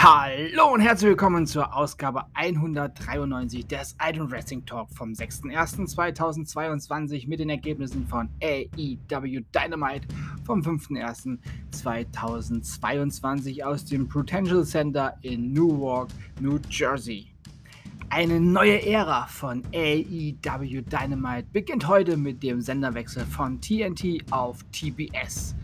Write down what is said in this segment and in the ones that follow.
Hallo und herzlich willkommen zur Ausgabe 193 des Iron Wrestling Talk vom 6.01.2022 mit den Ergebnissen von AEW Dynamite vom 5.01.2022 aus dem Potential Center in Newark, New Jersey. Eine neue Ära von AEW Dynamite beginnt heute mit dem Senderwechsel von TNT auf TBS.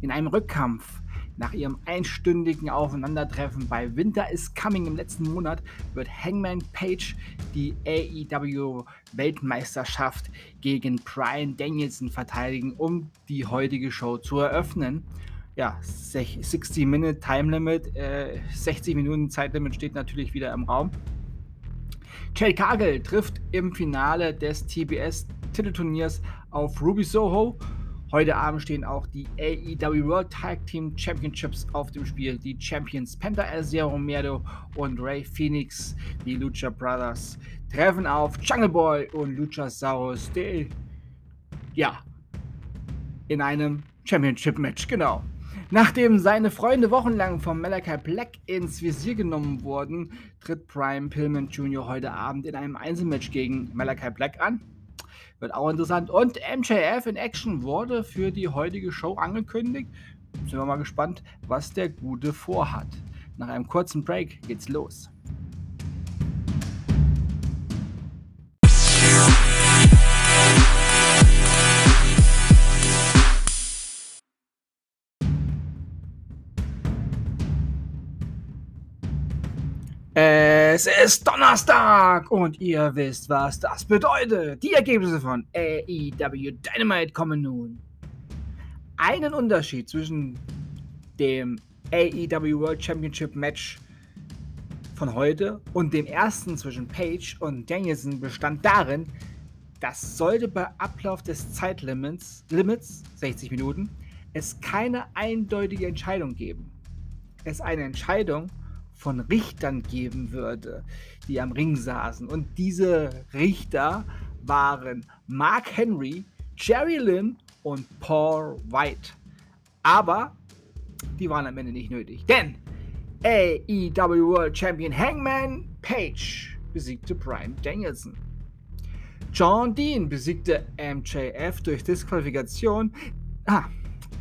In einem Rückkampf nach ihrem einstündigen Aufeinandertreffen bei Winter is Coming im letzten Monat wird Hangman Page die AEW Weltmeisterschaft gegen Brian Danielson verteidigen, um die heutige Show zu eröffnen. Ja, 60 Minute Time Limit, äh, 60 Minuten Zeitlimit steht natürlich wieder im Raum. Jade Cargill trifft im Finale des TBS Titelturniers auf Ruby Soho Heute Abend stehen auch die AEW World Tag Team Championships auf dem Spiel. Die Champions Penta El Zero Miedo und Ray Phoenix, die Lucha Brothers, treffen auf Jungle Boy und Luchasaurus, die, ja, in einem Championship-Match, genau. Nachdem seine Freunde wochenlang von Malachi Black ins Visier genommen wurden, tritt Prime Pillman Jr. heute Abend in einem Einzelmatch gegen Malachi Black an. Wird auch interessant. Und MJF in Action wurde für die heutige Show angekündigt. Sind wir mal gespannt, was der Gute vorhat. Nach einem kurzen Break geht's los. Es ist Donnerstag und ihr wisst, was das bedeutet. Die Ergebnisse von AEW Dynamite kommen nun. Einen Unterschied zwischen dem AEW World Championship Match von heute und dem ersten zwischen Page und Danielson bestand darin, dass sollte bei Ablauf des Zeitlimits, Limits, 60 Minuten, es keine eindeutige Entscheidung geben. Es eine Entscheidung von Richtern geben würde, die am Ring saßen. Und diese Richter waren Mark Henry, Jerry Lynn und Paul White. Aber die waren am Ende nicht nötig, denn AEW World Champion Hangman Page besiegte Brian Danielson. John Dean besiegte MJF durch Disqualifikation. Ah,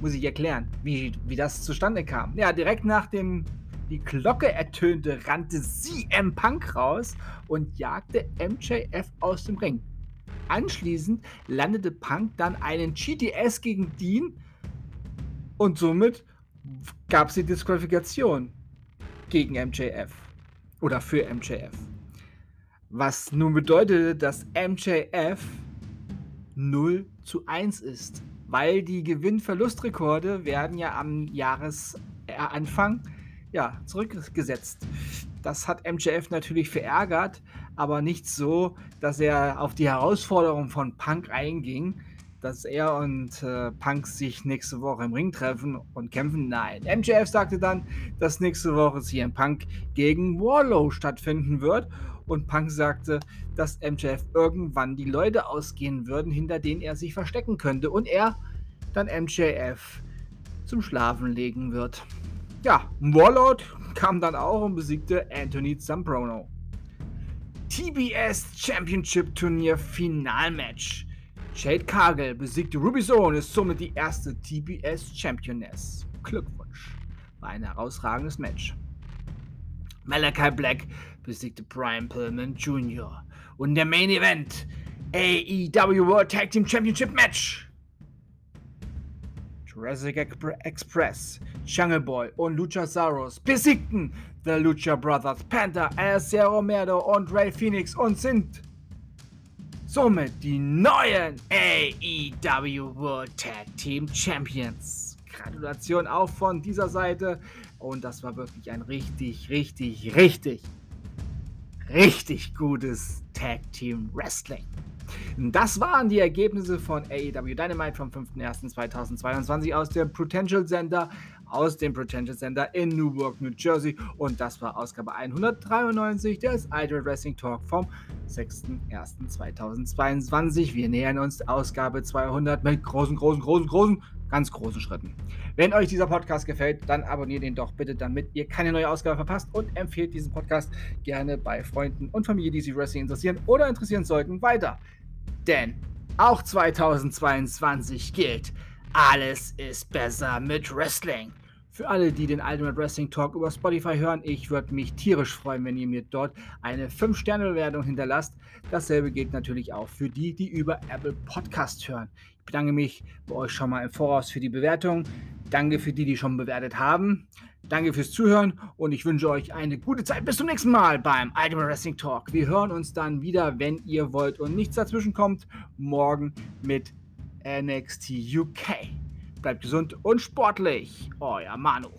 muss ich erklären, wie, wie das zustande kam. Ja, direkt nach dem die Glocke ertönte, rannte CM Punk raus und jagte MJF aus dem Ring. Anschließend landete Punk dann einen GTS gegen Dean und somit gab es die Disqualifikation gegen MJF oder für MJF. Was nun bedeutete, dass MJF 0 zu 1 ist, weil die Gewinn-Verlust-Rekorde werden ja am Jahresanfang ja, zurückgesetzt. Das hat MJF natürlich verärgert, aber nicht so, dass er auf die Herausforderung von Punk einging, dass er und äh, Punk sich nächste Woche im Ring treffen und kämpfen. Nein, MJF sagte dann, dass nächste Woche CM Punk gegen Warlow stattfinden wird und Punk sagte, dass MJF irgendwann die Leute ausgehen würden, hinter denen er sich verstecken könnte und er dann MJF zum Schlafen legen wird. Ja, Warlord kam dann auch und besiegte Anthony Zambrano. TBS Championship Turnier Finalmatch. Jade Cargill besiegte Ruby Soho und ist somit die erste TBS Championess. Glückwunsch. War ein herausragendes Match. Malachi Black besiegte Brian Pillman Jr. Und der Main Event AEW World Tag Team Championship Match. Jurassic Express, Jungle Boy und Luchasaurus besiegten The Lucha Brothers, Panther, El Cerro Merdo und Ray Phoenix und sind somit die neuen AEW World Tag Team Champions. Gratulation auch von dieser Seite und das war wirklich ein richtig, richtig, richtig, richtig gutes Tag Team Wrestling. Das waren die Ergebnisse von AEW Dynamite vom 5.01.2022 aus dem Potential Center, aus dem Potential Center in Newark, New Jersey. Und das war Ausgabe 193 des Idol Wrestling Talk vom 6.01.2022. Wir nähern uns Ausgabe 200 mit großen, großen, großen, großen, ganz großen Schritten. Wenn euch dieser Podcast gefällt, dann abonniert ihn doch bitte, damit ihr keine neue Ausgabe verpasst und empfehlt diesen Podcast gerne bei Freunden und Familie, die sich Wrestling interessieren oder interessieren sollten, weiter. Denn auch 2022 gilt, alles ist besser mit Wrestling. Für alle, die den Ultimate Wrestling Talk über Spotify hören, ich würde mich tierisch freuen, wenn ihr mir dort eine 5-Sterne-Bewertung hinterlasst. Dasselbe gilt natürlich auch für die, die über Apple Podcast hören. Ich bedanke mich bei euch schon mal im Voraus für die Bewertung. Danke für die, die schon bewertet haben. Danke fürs Zuhören und ich wünsche euch eine gute Zeit. Bis zum nächsten Mal beim Ultimate Wrestling Talk. Wir hören uns dann wieder, wenn ihr wollt und nichts dazwischen kommt, morgen mit NXT UK. Bleibt gesund und sportlich. Euer Manu.